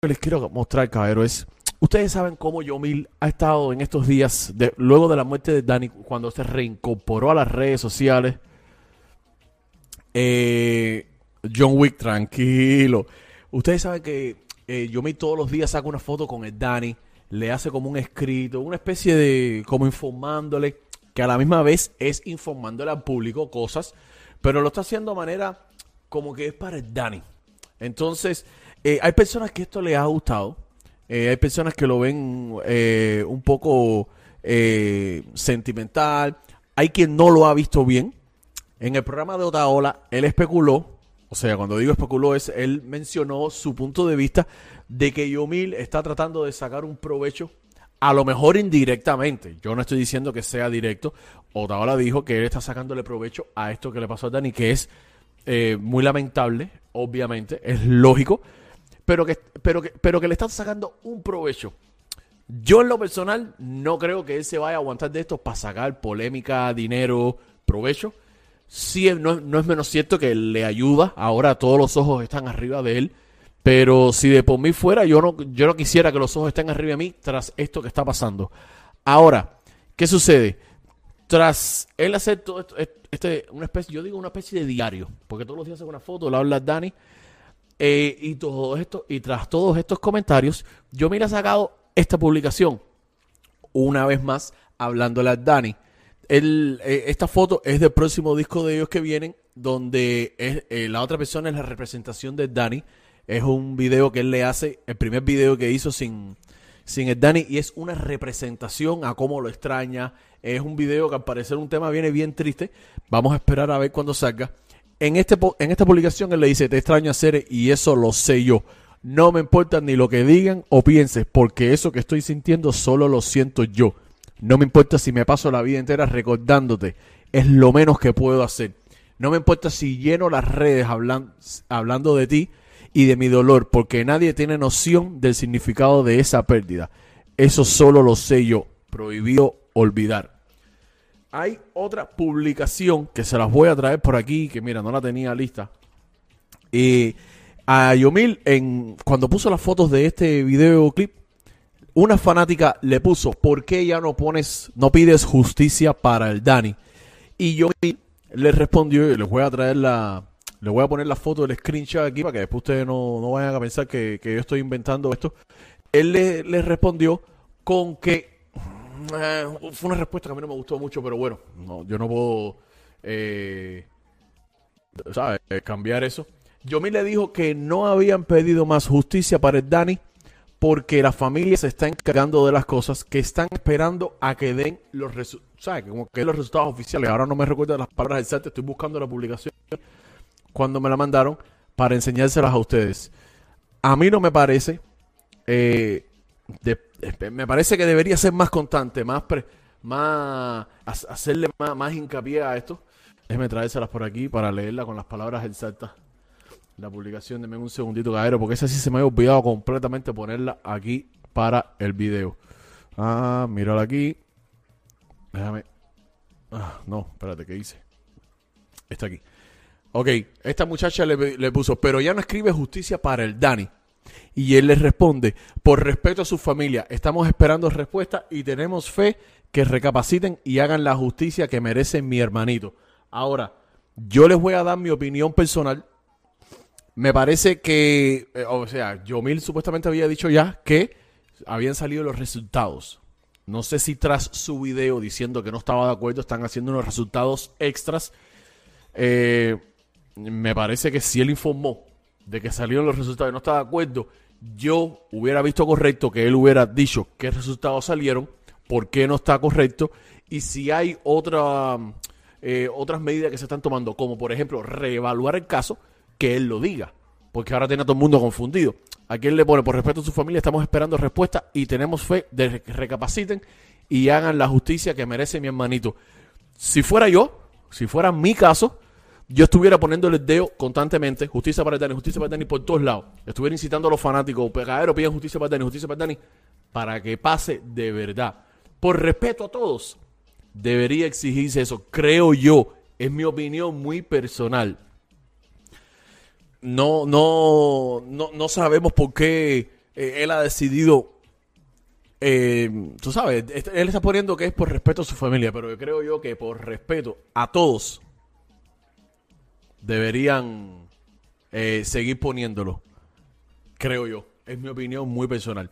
que les quiero mostrar, caballero, es. Ustedes saben cómo Yomil ha estado en estos días, luego de la muerte de Dani, cuando se reincorporó a las redes sociales. Eh, John Wick, tranquilo. Ustedes saben que eh, Yomil todos los días saca una foto con el Dani, le hace como un escrito, una especie de. como informándole, que a la misma vez es informándole al público cosas, pero lo está haciendo de manera como que es para el Dani. Entonces, eh, hay personas que esto les ha gustado. Eh, hay personas que lo ven eh, un poco sentimental. Hay quien no lo ha visto bien. En el programa de Otaola, él especuló, o sea, cuando digo especuló, es él mencionó su punto de vista de que Yomil está tratando de sacar un provecho, a lo mejor indirectamente. Yo no estoy diciendo que sea directo. Otaola dijo que él está sacándole provecho a esto que le pasó a Dani, que es muy lamentable, obviamente, es lógico pero que, pero que, pero que le están sacando un provecho. Yo en lo personal no creo que él se vaya a aguantar de esto para sacar polémica, dinero, provecho. Sí, no, no es menos cierto que le ayuda. Ahora todos los ojos están arriba de él. Pero si de por mí fuera, yo no, yo no quisiera que los ojos estén arriba de mí tras esto que está pasando. Ahora, ¿qué sucede? Tras él hacer todo esto, este, una especie, yo digo una especie de diario, porque todos los días hace una foto, le habla Dani, eh, y todo esto, y tras todos estos comentarios, yo me he sacado esta publicación. Una vez más, hablándole a Dani. El, eh, esta foto es del próximo disco de ellos que vienen, donde es, eh, la otra persona es la representación de Dani. Es un video que él le hace, el primer video que hizo sin, sin el Dani, y es una representación a cómo lo extraña. Es un video que al parecer un tema viene bien triste. Vamos a esperar a ver cuando salga. En, este, en esta publicación él le dice, te extraño hacer y eso lo sé yo. No me importa ni lo que digan o pienses, porque eso que estoy sintiendo solo lo siento yo. No me importa si me paso la vida entera recordándote. Es lo menos que puedo hacer. No me importa si lleno las redes hablando de ti y de mi dolor, porque nadie tiene noción del significado de esa pérdida. Eso solo lo sé yo. Prohibido olvidar hay otra publicación que se las voy a traer por aquí, que mira, no la tenía lista. Y a Yomil, en, cuando puso las fotos de este videoclip, una fanática le puso, ¿por qué ya no pones, no pides justicia para el Dani? Y Yomil le respondió, y les voy a traer la, le voy a poner la foto del screenshot aquí para que después ustedes no, no vayan a pensar que, yo estoy inventando esto. Él le, le respondió con que eh, fue una respuesta que a mí no me gustó mucho, pero bueno, no, yo no puedo, eh, ¿sabes? Cambiar eso. Yomi le dijo que no habían pedido más justicia para el Dani porque la familia se está encargando de las cosas, que están esperando a que den los resultados. Como que los resultados oficiales. Ahora no me recuerdo las palabras exactas, estoy buscando la publicación cuando me la mandaron para enseñárselas a ustedes. A mí no me parece eh, me parece que debería ser más constante, más, más hacerle más, hincapié a esto. Déjeme traérselas por aquí para leerla con las palabras exactas. La publicación, denme un segundito, cabrero, porque esa sí se me había olvidado completamente ponerla aquí para el video. Ah, mírala aquí. Déjame. Ah, no, espérate, ¿qué hice? Está aquí. Ok, esta muchacha le, le puso, pero ya no escribe justicia para el Dani. Y él le responde, por respeto a su familia, estamos esperando respuesta y tenemos fe que recapaciten y hagan la justicia que merece mi hermanito. Ahora, yo les voy a dar mi opinión personal. Me parece que, eh, o sea, Yomil supuestamente había dicho ya que habían salido los resultados. No sé si tras su video diciendo que no estaba de acuerdo están haciendo unos resultados extras. Eh, me parece que si él informó de que salieron los resultados y no estaba de acuerdo, yo hubiera visto correcto que él hubiera dicho qué resultados salieron, por qué no está correcto y si hay otra, eh, otras medidas que se están tomando, como por ejemplo reevaluar el caso, que él lo diga, porque ahora tiene a todo el mundo confundido. Aquí él le pone, por respeto a su familia, estamos esperando respuesta y tenemos fe de que recapaciten y hagan la justicia que merece mi hermanito. Si fuera yo, si fuera mi caso, yo estuviera poniéndole el dedo constantemente, justicia para el Dani, justicia para el Dani por todos lados, estuviera incitando a los fanáticos, pegadero, pidan justicia para el Dani, justicia para el Dani, para que pase de verdad. Por respeto a todos, debería exigirse eso, creo yo, es mi opinión muy personal. No, no, no, no sabemos por qué eh, él ha decidido eh, tú sabes, este, él está poniendo que es por respeto a su familia, pero creo yo que por respeto a todos deberían eh, seguir poniéndolo. Creo yo. Es mi opinión muy personal.